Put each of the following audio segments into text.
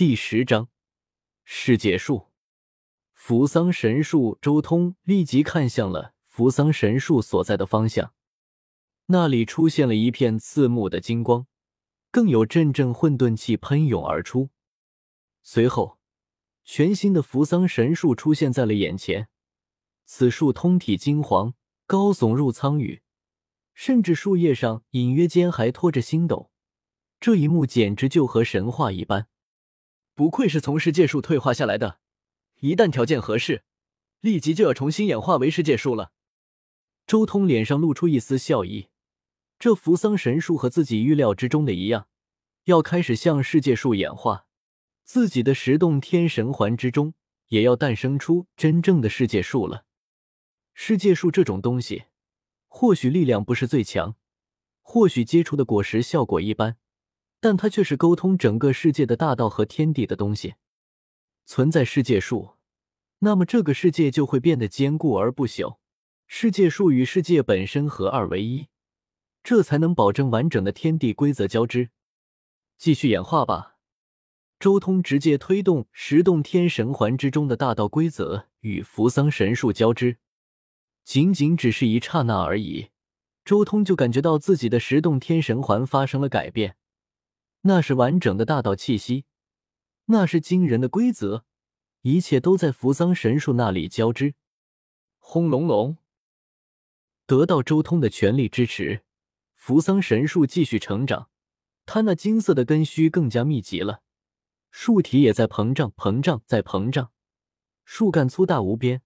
第十章世界树。扶桑神树。周通立即看向了扶桑神树所在的方向，那里出现了一片刺目的金光，更有阵阵混沌气喷涌而出。随后，全新的扶桑神树出现在了眼前。此树通体金黄，高耸入苍宇，甚至树叶上隐约间还托着星斗。这一幕简直就和神话一般。不愧是从世界树退化下来的，一旦条件合适，立即就要重新演化为世界树了。周通脸上露出一丝笑意，这扶桑神树和自己预料之中的一样，要开始向世界树演化，自己的十洞天神环之中也要诞生出真正的世界树了。世界树这种东西，或许力量不是最强，或许结出的果实效果一般。但它却是沟通整个世界的大道和天地的东西。存在世界树，那么这个世界就会变得坚固而不朽。世界树与世界本身合二为一，这才能保证完整的天地规则交织。继续演化吧。周通直接推动十洞天神环之中的大道规则与扶桑神树交织，仅仅只是一刹那而已，周通就感觉到自己的十洞天神环发生了改变。那是完整的大道气息，那是惊人的规则，一切都在扶桑神树那里交织。轰隆隆，得到周通的全力支持，扶桑神树继续成长，它那金色的根须更加密集了，树体也在膨胀，膨胀，在膨胀。树干粗大无边，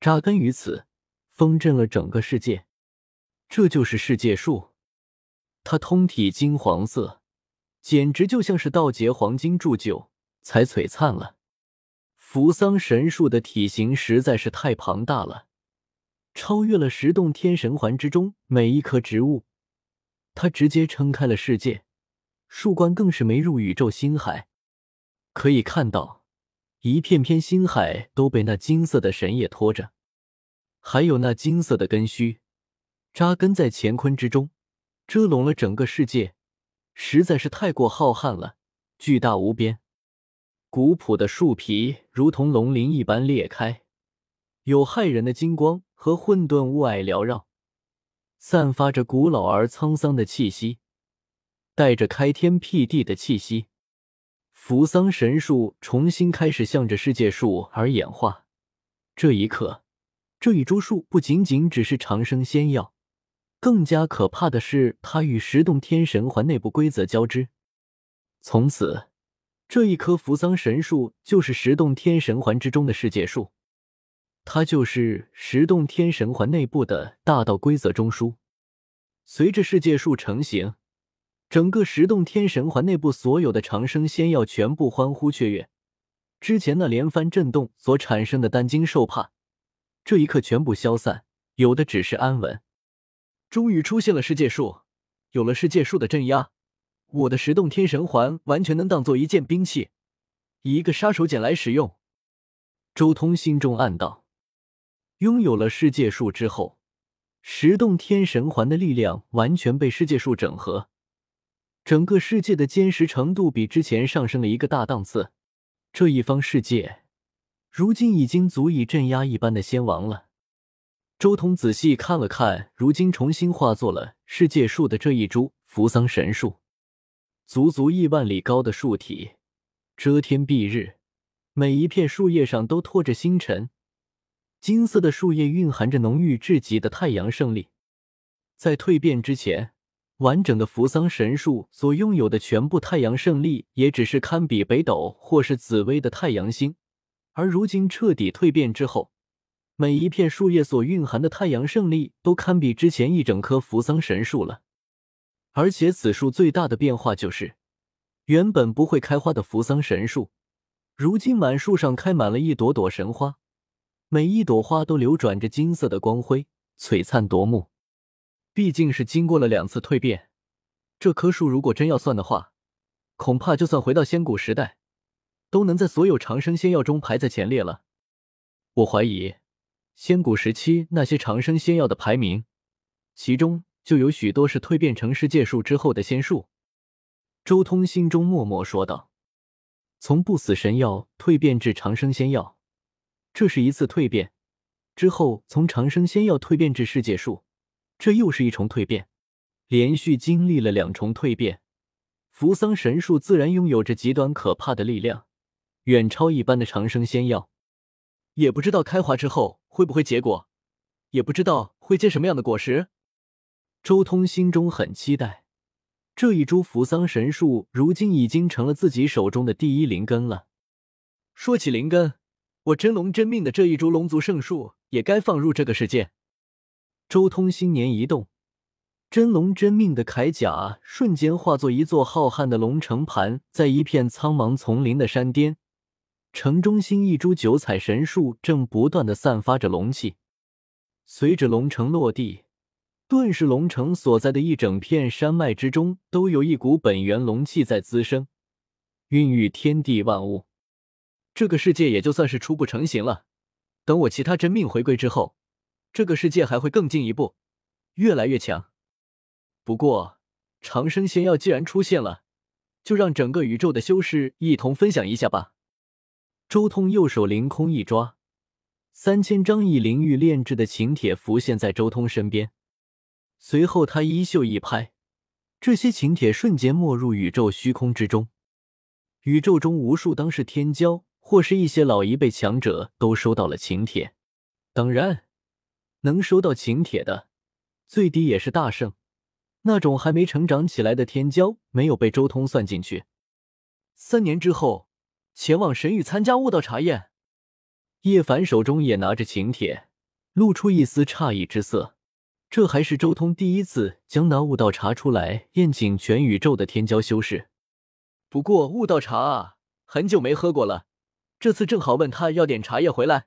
扎根于此，封镇了整个世界。这就是世界树，它通体金黄色。简直就像是盗劫黄金铸就才璀璨了。扶桑神树的体型实在是太庞大了，超越了十洞天神环之中每一棵植物。它直接撑开了世界，树冠更是没入宇宙星海。可以看到，一片片星海都被那金色的神叶托着，还有那金色的根须扎根在乾坤之中，遮拢了整个世界。实在是太过浩瀚了，巨大无边。古朴的树皮如同龙鳞一般裂开，有骇人的金光和混沌雾霭缭绕，散发着古老而沧桑的气息，带着开天辟地的气息。扶桑神树重新开始向着世界树而演化。这一刻，这一株树不仅仅只是长生仙药。更加可怕的是，它与十洞天神环内部规则交织。从此，这一棵扶桑神树就是十洞天神环之中的世界树，它就是十洞天神环内部的大道规则中枢。随着世界树成型，整个十洞天神环内部所有的长生仙药全部欢呼雀跃。之前那连番震动所产生的担惊受怕，这一刻全部消散，有的只是安稳。终于出现了世界树，有了世界树的镇压，我的十洞天神环完全能当做一件兵器，以一个杀手锏来使用。周通心中暗道：拥有了世界树之后，十洞天神环的力量完全被世界树整合，整个世界的坚实程度比之前上升了一个大档次。这一方世界，如今已经足以镇压一般的仙王了。周通仔细看了看，如今重新化作了世界树的这一株扶桑神树，足足亿万里高的树体，遮天蔽日，每一片树叶上都托着星辰，金色的树叶蕴含着浓郁至极的太阳圣力。在蜕变之前，完整的扶桑神树所拥有的全部太阳圣力，也只是堪比北斗或是紫薇的太阳星，而如今彻底蜕变之后。每一片树叶所蕴含的太阳圣力都堪比之前一整棵扶桑神树了，而且此树最大的变化就是，原本不会开花的扶桑神树，如今满树上开满了一朵朵神花，每一朵花都流转着金色的光辉，璀璨夺目。毕竟是经过了两次蜕变，这棵树如果真要算的话，恐怕就算回到仙古时代，都能在所有长生仙药中排在前列了。我怀疑。仙古时期那些长生仙药的排名，其中就有许多是蜕变成世界树之后的仙术。周通心中默默说道。从不死神药蜕变至长生仙药，这是一次蜕变；之后从长生仙药蜕变至世界树，这又是一重蜕变。连续经历了两重蜕变，扶桑神树自然拥有着极端可怕的力量，远超一般的长生仙药。也不知道开花之后会不会结果，也不知道会结什么样的果实。周通心中很期待，这一株扶桑神树如今已经成了自己手中的第一灵根了。说起灵根，我真龙真命的这一株龙族圣树也该放入这个世界。周通心念一动，真龙真命的铠甲瞬间化作一座浩瀚的龙城盘，在一片苍茫丛林的山巅，城中心一株九彩神树正不断的散发着龙气，随着龙城落地。顿时，龙城所在的一整片山脉之中，都有一股本源龙气在滋生，孕育天地万物。这个世界也就算是初步成型了。等我其他真命回归之后，这个世界还会更进一步，越来越强。不过，长生仙药既然出现了，就让整个宇宙的修士一同分享一下吧。周通右手凌空一抓，三千张以灵玉炼制的请帖浮现在周通身边。随后，他衣袖一拍，这些请帖瞬间没入宇宙虚空之中。宇宙中无数当世天骄或是一些老一辈强者都收到了请帖。当然，能收到请帖的，最低也是大圣。那种还没成长起来的天骄没有被周通算进去。三年之后，前往神域参加悟道茶宴。叶凡手中也拿着请帖，露出一丝诧异之色。这还是周通第一次将拿悟道茶出来宴请全宇宙的天骄修士。不过悟道茶啊，很久没喝过了，这次正好问他要点茶叶回来。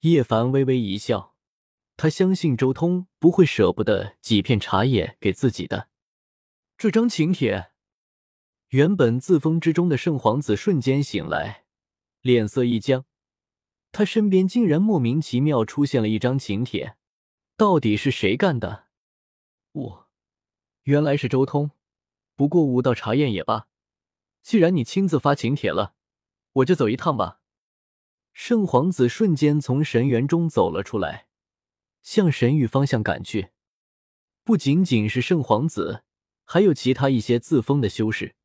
叶凡微微一笑，他相信周通不会舍不得几片茶叶给自己的。这张请帖，原本自封之中的圣皇子瞬间醒来，脸色一僵，他身边竟然莫名其妙出现了一张请帖。到底是谁干的？我，原来是周通。不过武道查验也罢，既然你亲自发请帖了，我就走一趟吧。圣皇子瞬间从神园中走了出来，向神域方向赶去。不仅仅是圣皇子，还有其他一些自封的修士，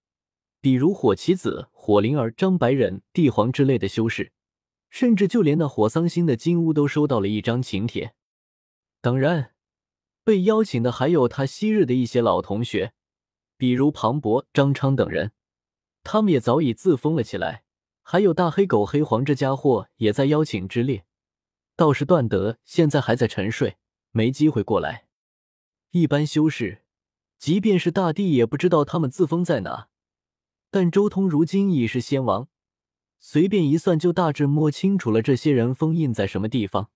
比如火棋子、火灵儿、张白忍、帝皇之类的修士，甚至就连那火桑星的金乌都收到了一张请帖。当然，被邀请的还有他昔日的一些老同学，比如庞博、张昌等人，他们也早已自封了起来。还有大黑狗黑黄这家伙也在邀请之列。倒是段德现在还在沉睡，没机会过来。一般修士，即便是大帝也不知道他们自封在哪。但周通如今已是仙王，随便一算就大致摸清楚了这些人封印在什么地方。